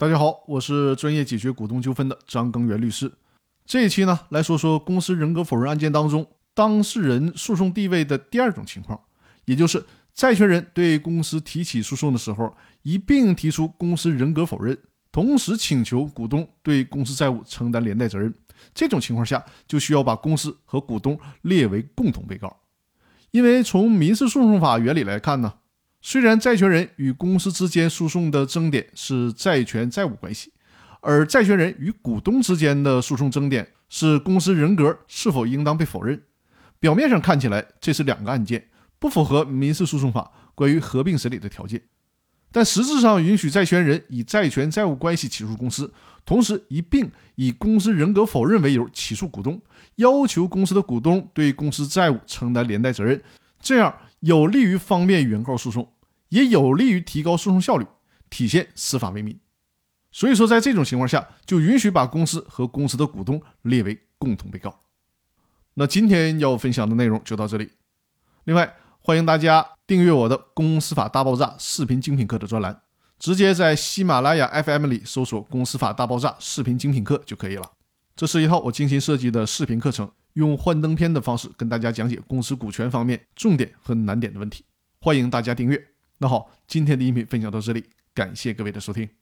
大家好，我是专业解决股东纠纷的张根源律师。这一期呢，来说说公司人格否认案件当中当事人诉讼地位的第二种情况，也就是债权人对公司提起诉讼的时候，一并提出公司人格否认，同时请求股东对公司债务承担连带责任。这种情况下，就需要把公司和股东列为共同被告，因为从民事诉讼法原理来看呢。虽然债权人与公司之间诉讼的争点是债权债务关系，而债权人与股东之间的诉讼争点是公司人格是否应当被否认。表面上看起来这是两个案件，不符合民事诉讼法关于合并审理的条件，但实质上允许债权人以债权债务关系起诉公司，同时一并以公司人格否认为由起诉股东，要求公司的股东对公司债务承担连带责任，这样。有利于方便原告诉讼，也有利于提高诉讼效率，体现司法为民。所以说，在这种情况下，就允许把公司和公司的股东列为共同被告。那今天要分享的内容就到这里。另外，欢迎大家订阅我的《公司法大爆炸》视频精品课的专栏，直接在喜马拉雅 FM 里搜索“公司法大爆炸”视频精品课就可以了。这是一套我精心设计的视频课程。用幻灯片的方式跟大家讲解公司股权方面重点和难点的问题，欢迎大家订阅。那好，今天的音频分享到这里，感谢各位的收听。